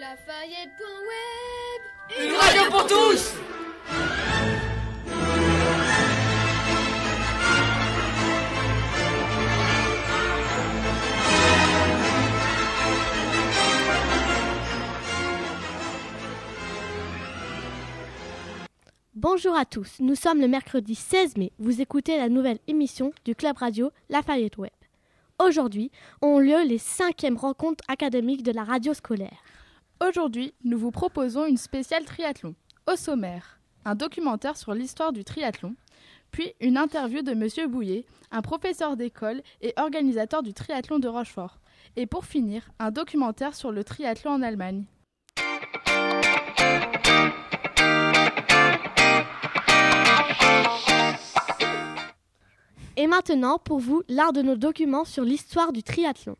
Lafayette.web Une radio pour tous Bonjour à tous, nous sommes le mercredi 16 mai. Vous écoutez la nouvelle émission du Club Radio Lafayette Web. Aujourd'hui ont lieu les cinquièmes rencontres académiques de la radio scolaire. Aujourd'hui, nous vous proposons une spéciale triathlon. Au sommaire, un documentaire sur l'histoire du triathlon, puis une interview de Monsieur Bouillet, un professeur d'école et organisateur du triathlon de Rochefort. Et pour finir, un documentaire sur le triathlon en Allemagne. Et maintenant, pour vous, l'art de nos documents sur l'histoire du triathlon.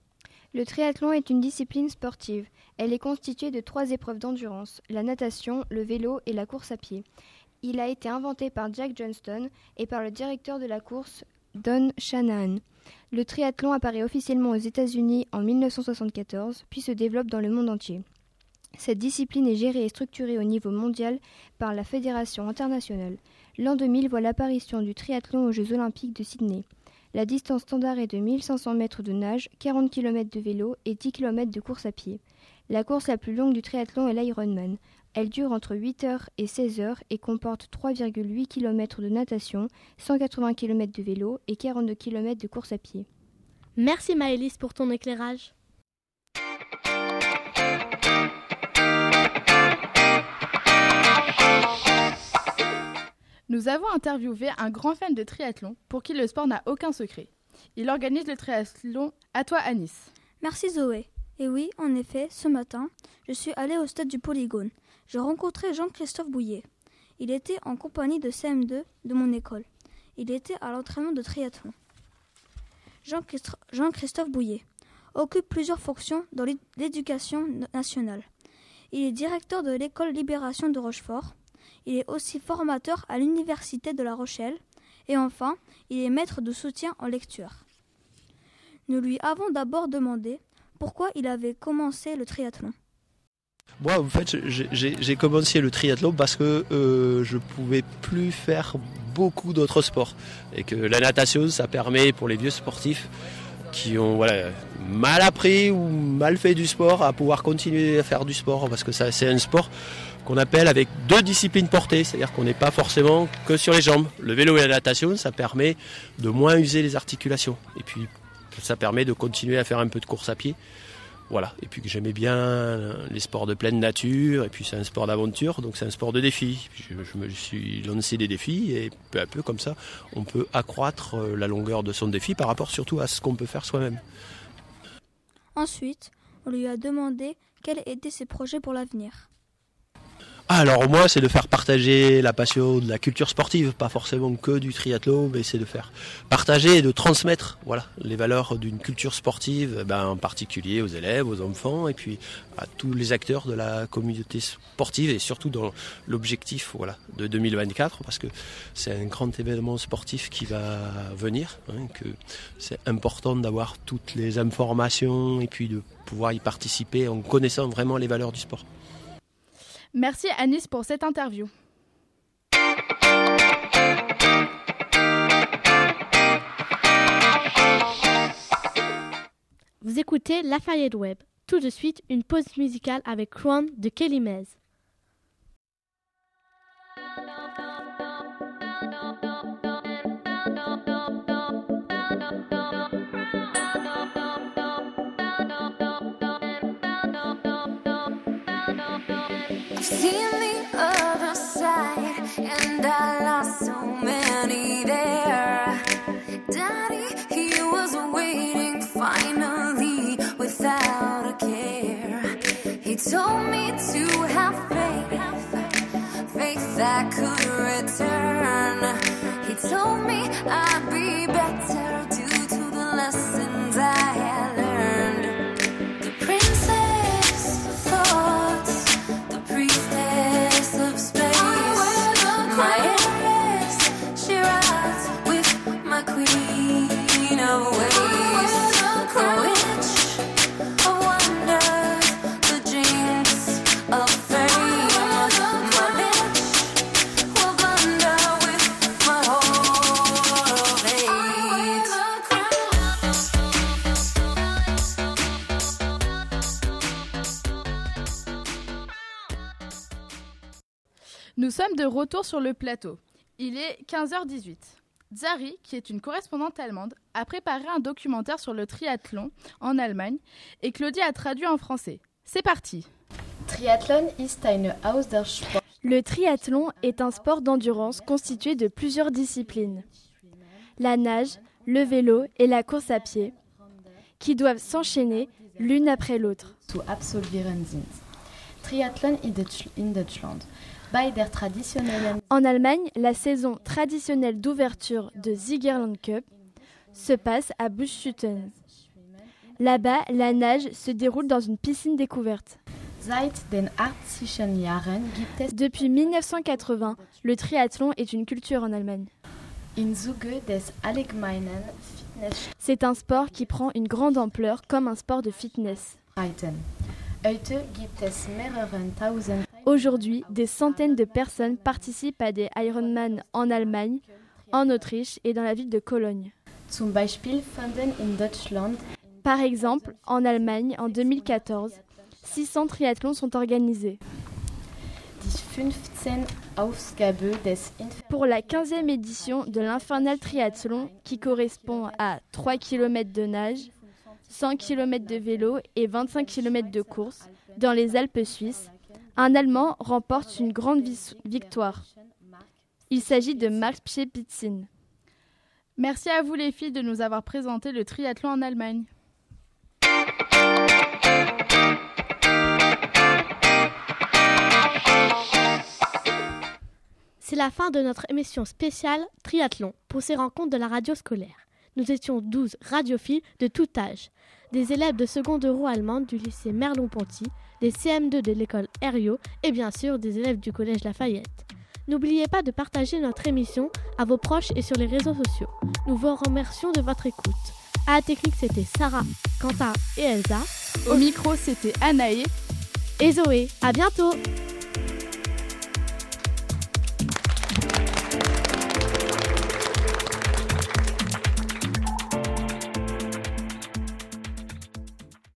Le triathlon est une discipline sportive. Elle est constituée de trois épreuves d'endurance, la natation, le vélo et la course à pied. Il a été inventé par Jack Johnston et par le directeur de la course, Don Shanahan. Le triathlon apparaît officiellement aux États-Unis en 1974, puis se développe dans le monde entier. Cette discipline est gérée et structurée au niveau mondial par la Fédération internationale. L'an 2000 voit l'apparition du triathlon aux Jeux olympiques de Sydney. La distance standard est de 1500 mètres de nage, 40 km de vélo et 10 km de course à pied. La course la plus longue du triathlon est l'Ironman. Elle dure entre 8 heures et 16 heures et comporte 3,8 km de natation, 180 km de vélo et 42 km de course à pied. Merci Maëlys pour ton éclairage. Nous avons interviewé un grand fan de triathlon pour qui le sport n'a aucun secret. Il organise le triathlon à toi à. Merci Zoé. Et oui, en effet, ce matin, je suis allée au stade du Polygone. J'ai rencontré Jean-Christophe Bouillet. Il était en compagnie de CM2 de mon école. Il était à l'entraînement de triathlon. Jean-Christophe Bouillet occupe plusieurs fonctions dans l'éducation nationale. Il est directeur de l'école Libération de Rochefort. Il est aussi formateur à l'Université de La Rochelle. Et enfin, il est maître de soutien en lecture. Nous lui avons d'abord demandé pourquoi il avait commencé le triathlon. Moi, en fait, j'ai commencé le triathlon parce que euh, je pouvais plus faire beaucoup d'autres sports et que la natation, ça permet pour les vieux sportifs qui ont mal appris ou mal fait du sport à pouvoir continuer à faire du sport parce que c'est un sport qu'on appelle avec deux disciplines portées, c'est-à-dire qu'on n'est pas forcément que sur les jambes. Le vélo et la natation, ça permet de moins user les articulations et puis ça permet de continuer à faire un peu de course à pied. Voilà, et puis que j'aimais bien les sports de pleine nature, et puis c'est un sport d'aventure, donc c'est un sport de défi. Je, je, me suis lancé des défis, et peu à peu comme ça, on peut accroître euh, la longueur de son défi par rapport surtout à ce qu'on peut faire soi-même. Ensuite, on lui a demandé quels étaient ses projets pour l'avenir. Alors moi, c'est de faire partager la passion de la culture sportive, pas forcément que du triathlon, mais c'est de faire partager et de transmettre voilà, les valeurs d'une culture sportive, ben, en particulier aux élèves, aux enfants, et puis à tous les acteurs de la communauté sportive, et surtout dans l'objectif voilà, de 2024, parce que c'est un grand événement sportif qui va venir, hein, que c'est important d'avoir toutes les informations, et puis de pouvoir y participer en connaissant vraiment les valeurs du sport. Merci Anis pour cette interview. Vous écoutez Lafayette Web. Tout de suite, une pause musicale avec Crown de Kelly Mez. The other side, and I lost so many there. Daddy, he was waiting finally without a care. He told me to have faith, faith that could return. He told me I'd be better Nous sommes de retour sur le plateau. Il est 15h18. Zari, qui est une correspondante allemande, a préparé un documentaire sur le triathlon en Allemagne et Claudie a traduit en français. C'est parti. Triathlon ist eine Ausdauersport. Le triathlon est un sport d'endurance constitué de plusieurs disciplines. La nage, le vélo et la course à pied, qui doivent s'enchaîner l'une après l'autre. zu absolvieren sind. Triathlon in Deutsch- in Deutschland. En Allemagne, la saison traditionnelle d'ouverture de Siegerland Cup se passe à Buschütten. Là-bas, la nage se déroule dans une piscine découverte. seit den 80er Jahren gibt es Depuis 1980, le triathlon est une culture en Allemagne. C'est un sport qui prend une grande ampleur comme un sport de fitness. Aujourd'hui, des centaines de personnes participent à des Ironman en Allemagne, en Autriche et dans la ville de Cologne. Par exemple, en Allemagne, en 2014, 600 triathlons sont organisés. die 15 Ausgabe des Inf Pour la 15e édition de l'Infernal Triathlon, qui correspond à 3 km de nage, 100 km de vélo et 25 km de course dans les Alpes suisses, un Allemand remporte une grande victoire. Il s'agit de Max Piepitzin. Merci à vous les filles de nous avoir présenté le triathlon en Allemagne. C'est la fin de notre émission spéciale Triathlon pour ces rencontres de la radio scolaire. Nous étions 12 radiophiles de tout âge, des élèves de seconde euro allemande du lycée Merlon-Ponty, des CM2 de l'école Herriot et bien sûr des élèves du collège Lafayette. N'oubliez pas de partager notre émission à vos proches et sur les réseaux sociaux. Nous vous remercions de votre écoute. À la technique, c'était Sarah, Quentin et Elsa. Au micro, c'était Anaé. Et Zoé. À bientôt!